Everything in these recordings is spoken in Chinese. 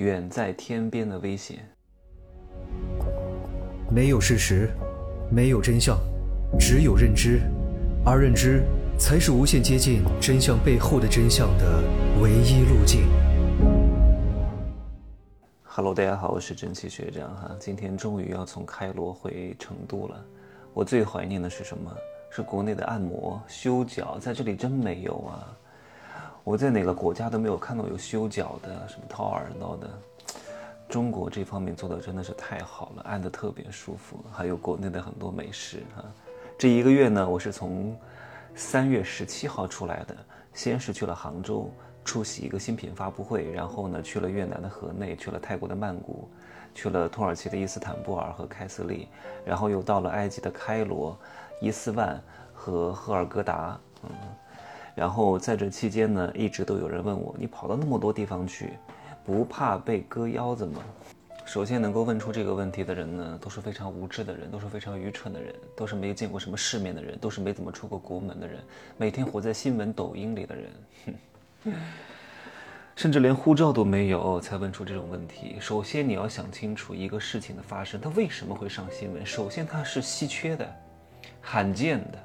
远在天边的危险。没有事实，没有真相，只有认知，而认知才是无限接近真相背后的真相的唯一路径。Hello，大家好，我是蒸汽学长哈，今天终于要从开罗回成都了。我最怀念的是什么？是国内的按摩修脚，在这里真没有啊！我在哪个国家都没有看到有修脚的，什么掏耳朵的。中国这方面做的真的是太好了，按的特别舒服，还有国内的很多美食啊。这一个月呢，我是从三月十七号出来的，先是去了杭州出席一个新品发布会，然后呢去了越南的河内，去了泰国的曼谷，去了土耳其的伊斯坦布尔和开斯利，然后又到了埃及的开罗。伊斯万和赫尔格达，嗯，然后在这期间呢，一直都有人问我，你跑到那么多地方去，不怕被割腰子吗？首先能够问出这个问题的人呢，都是非常无知的人，都是非常愚蠢的人，都是没见过什么世面的人，都是没怎么出过国门的人，每天活在新闻抖音里的人，哼，甚至连护照都没有才问出这种问题。首先你要想清楚一个事情的发生，它为什么会上新闻？首先它是稀缺的。罕见的，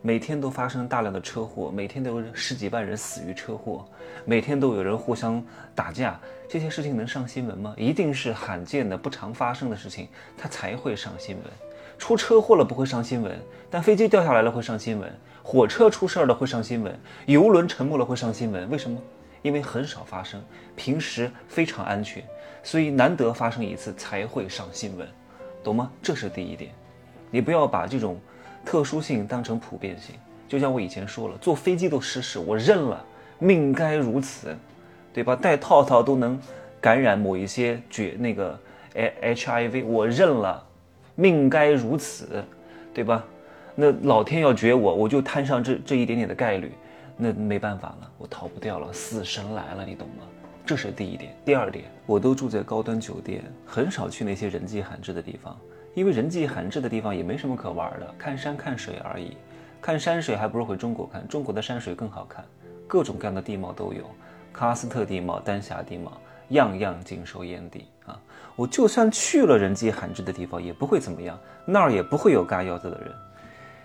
每天都发生大量的车祸，每天都有十几万人死于车祸，每天都有人互相打架，这些事情能上新闻吗？一定是罕见的、不常发生的事情，它才会上新闻。出车祸了不会上新闻，但飞机掉下来了会上新闻，火车出事儿了会上新闻，游轮沉没了会上新闻。为什么？因为很少发生，平时非常安全，所以难得发生一次才会上新闻，懂吗？这是第一点，你不要把这种。特殊性当成普遍性，就像我以前说了，坐飞机都失事，我认了，命该如此，对吧？戴套套都能感染某一些绝那个 H I V，我认了，命该如此，对吧？那老天要绝我，我就摊上这这一点点的概率，那没办法了，我逃不掉了，死神来了，你懂吗？这是第一点。第二点，我都住在高端酒店，很少去那些人迹罕至的地方。因为人迹罕至的地方也没什么可玩的，看山看水而已。看山水还不如回中国看，中国的山水更好看，各种各样的地貌都有，喀斯特地貌、丹霞地貌，样样尽收眼底啊！我就算去了人迹罕至的地方，也不会怎么样，那儿也不会有嘎腰子的人，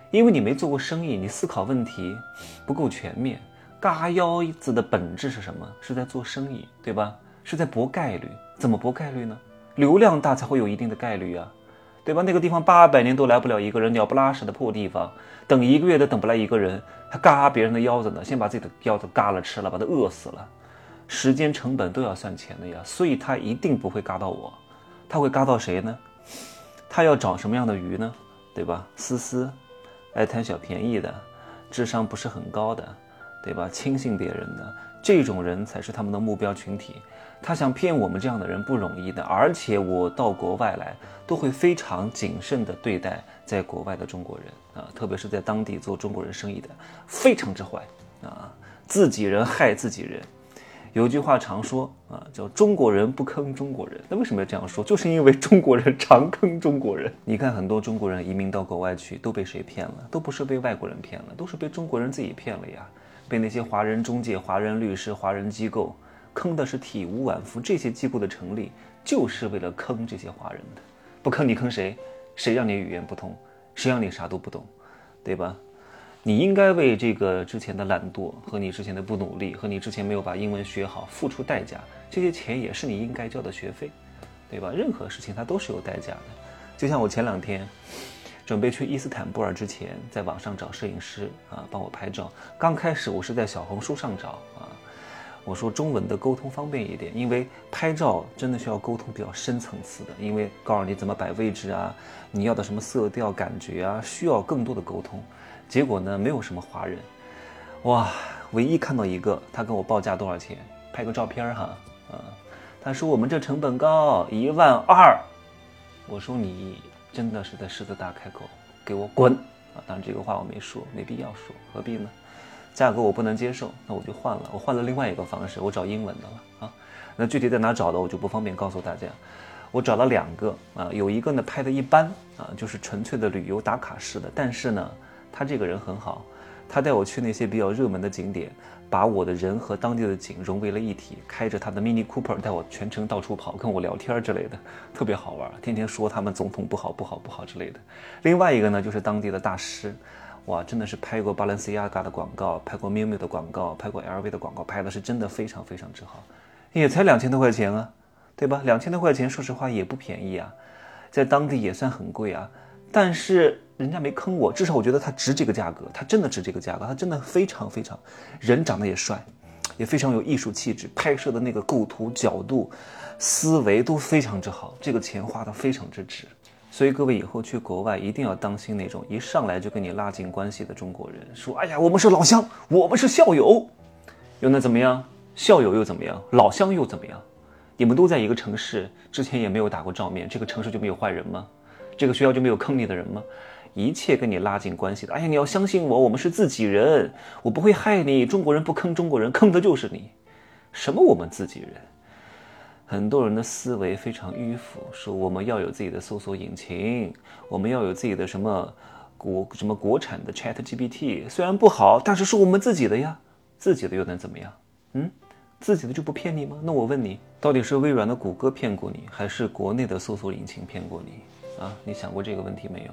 因为你没做过生意，你思考问题不够全面。嘎腰子的本质是什么？是在做生意，对吧？是在博概率。怎么博概率呢？流量大才会有一定的概率啊。对吧？那个地方八百年都来不了一个人，鸟不拉屎的破地方，等一个月都等不来一个人，还嘎别人的腰子呢？先把自己的腰子嘎了吃了，把他饿死了，时间成本都要算钱的呀。所以他一定不会嘎到我，他会嘎到谁呢？他要找什么样的鱼呢？对吧？思思，爱贪小便宜的，智商不是很高的，对吧？轻信别人的这种人才是他们的目标群体。他想骗我们这样的人不容易的，而且我到国外来都会非常谨慎地对待在国外的中国人啊，特别是在当地做中国人生意的，非常之坏啊，自己人害自己人。有句话常说啊，叫中国人不坑中国人。那为什么要这样说？就是因为中国人常坑中国人。你看很多中国人移民到国外去，都被谁骗了？都不是被外国人骗了，都是被中国人自己骗了呀，被那些华人中介、华人律师、华人机构。坑的是体无完肤，这些机构的成立就是为了坑这些华人的，不坑你坑谁？谁让你语言不通？谁让你啥都不懂？对吧？你应该为这个之前的懒惰和你之前的不努力和你之前没有把英文学好付出代价，这些钱也是你应该交的学费，对吧？任何事情它都是有代价的。就像我前两天准备去伊斯坦布尔之前，在网上找摄影师啊帮我拍照，刚开始我是在小红书上找啊。我说中文的沟通方便一点，因为拍照真的需要沟通比较深层次的，因为告诉你怎么摆位置啊，你要的什么色调感觉啊，需要更多的沟通。结果呢，没有什么华人，哇，唯一看到一个，他跟我报价多少钱，拍个照片哈，啊，他说我们这成本高，一万二。我说你真的是在狮子大开口，给我滚啊！当然这个话我没说，没必要说，何必呢？价格我不能接受，那我就换了。我换了另外一个方式，我找英文的了啊。那具体在哪找的，我就不方便告诉大家。我找了两个啊，有一个呢拍的一般啊，就是纯粹的旅游打卡式的。但是呢，他这个人很好，他带我去那些比较热门的景点，把我的人和当地的景融为了一体，开着他的 Mini Cooper 带我全程到处跑，跟我聊天之类的，特别好玩。天天说他们总统不好不好不好之类的。另外一个呢，就是当地的大师，哇，真的是拍过 Balenciaga 的广告，拍过 Miu Miu 的广告，拍过 LV 的广告，拍的是真的非常非常之好，也才两千多块钱啊，对吧？两千多块钱，说实话也不便宜啊，在当地也算很贵啊。但是人家没坑我，至少我觉得他值这个价格，他真的值这个价格，他真的非常非常，人长得也帅，也非常有艺术气质，拍摄的那个构图角度、思维都非常之好，这个钱花的非常之值。所以各位以后去国外一定要当心那种一上来就跟你拉近关系的中国人，说哎呀我们是老乡，我们是校友，又能怎么样？校友又怎么样？老乡又怎么样？你们都在一个城市，之前也没有打过照面，这个城市就没有坏人吗？这个学校就没有坑你的人吗？一切跟你拉近关系的，哎呀，你要相信我，我们是自己人，我不会害你。中国人不坑中国人，坑的就是你。什么我们自己人？很多人的思维非常迂腐，说我们要有自己的搜索引擎，我们要有自己的什么国什么国产的 Chat GPT，虽然不好，但是是我们自己的呀，自己的又能怎么样？嗯，自己的就不骗你吗？那我问你，到底是微软的谷歌骗过你，还是国内的搜索引擎骗过你？啊，你想过这个问题没有？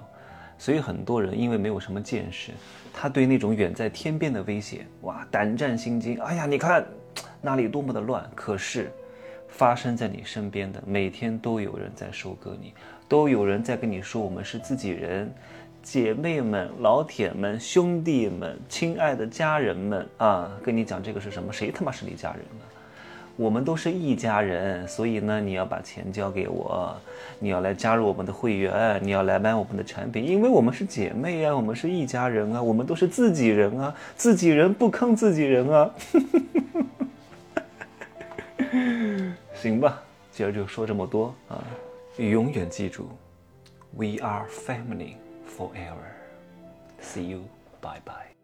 所以很多人因为没有什么见识，他对那种远在天边的威胁，哇，胆战心惊。哎呀，你看 那里多么的乱，可是发生在你身边的，每天都有人在收割你，都有人在跟你说我们是自己人，姐妹们、老铁们、兄弟们、亲爱的家人们啊，跟你讲这个是什么？谁他妈是你家人呢？我们都是一家人，所以呢，你要把钱交给我，你要来加入我们的会员，你要来买我们的产品，因为我们是姐妹啊，我们是一家人啊，我们都是自己人啊，自己人不坑自己人啊。行吧，今儿就说这么多啊，永远记住，We are family forever. See you, bye bye.